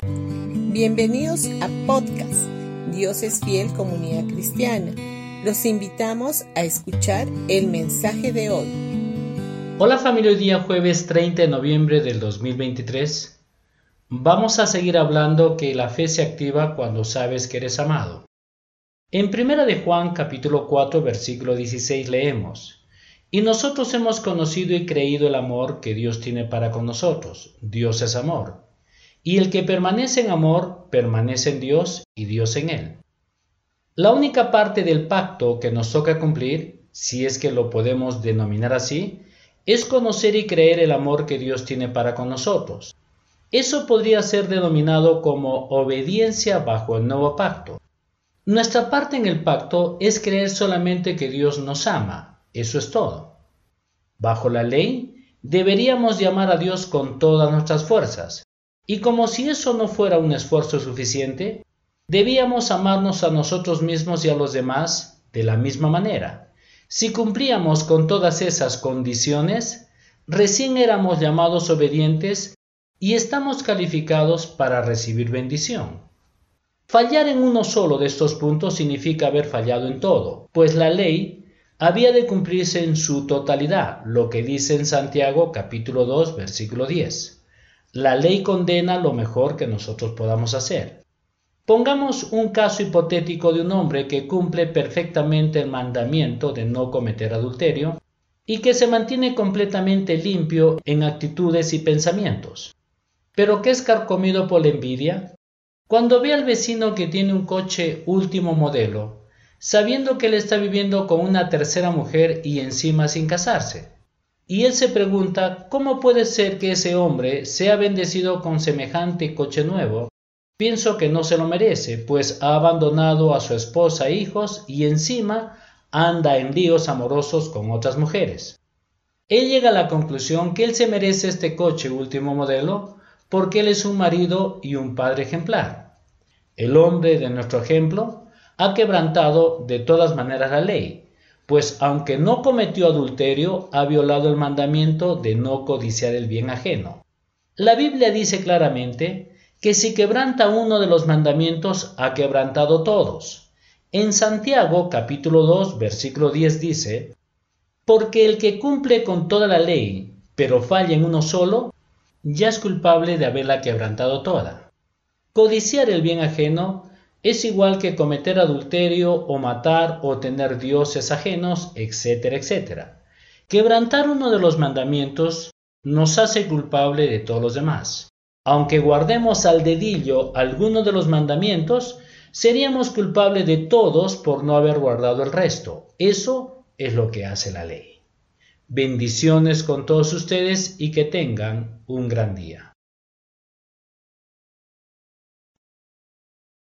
Bienvenidos a podcast Dios es fiel comunidad cristiana. Los invitamos a escuchar el mensaje de hoy. Hola familia, hoy día jueves 30 de noviembre del 2023. Vamos a seguir hablando que la fe se activa cuando sabes que eres amado. En primera de Juan capítulo 4 versículo 16 leemos: Y nosotros hemos conocido y creído el amor que Dios tiene para con nosotros. Dios es amor. Y el que permanece en amor, permanece en Dios y Dios en él. La única parte del pacto que nos toca cumplir, si es que lo podemos denominar así, es conocer y creer el amor que Dios tiene para con nosotros. Eso podría ser denominado como obediencia bajo el nuevo pacto. Nuestra parte en el pacto es creer solamente que Dios nos ama, eso es todo. Bajo la ley, deberíamos llamar a Dios con todas nuestras fuerzas, y como si eso no fuera un esfuerzo suficiente, debíamos amarnos a nosotros mismos y a los demás de la misma manera. Si cumplíamos con todas esas condiciones, recién éramos llamados obedientes y estamos calificados para recibir bendición. Fallar en uno solo de estos puntos significa haber fallado en todo, pues la ley había de cumplirse en su totalidad, lo que dice en Santiago capítulo 2 versículo 10. La ley condena lo mejor que nosotros podamos hacer. Pongamos un caso hipotético de un hombre que cumple perfectamente el mandamiento de no cometer adulterio y que se mantiene completamente limpio en actitudes y pensamientos, pero que es carcomido por la envidia, cuando ve al vecino que tiene un coche último modelo, sabiendo que él está viviendo con una tercera mujer y encima sin casarse. Y él se pregunta cómo puede ser que ese hombre sea bendecido con semejante coche nuevo. Pienso que no se lo merece, pues ha abandonado a su esposa e hijos y encima anda en líos amorosos con otras mujeres. Él llega a la conclusión que él se merece este coche último modelo porque él es un marido y un padre ejemplar. El hombre de nuestro ejemplo ha quebrantado de todas maneras la ley, pues aunque no cometió adulterio, ha violado el mandamiento de no codiciar el bien ajeno. La Biblia dice claramente que si quebranta uno de los mandamientos, ha quebrantado todos. En Santiago capítulo 2 versículo 10 dice, porque el que cumple con toda la ley, pero falla en uno solo, ya es culpable de haberla quebrantado toda. Codiciar el bien ajeno es igual que cometer adulterio o matar o tener dioses ajenos, etcétera, etcétera. Quebrantar uno de los mandamientos nos hace culpable de todos los demás. Aunque guardemos al dedillo alguno de los mandamientos, seríamos culpables de todos por no haber guardado el resto. Eso es lo que hace la ley. Bendiciones con todos ustedes y que tengan un gran día.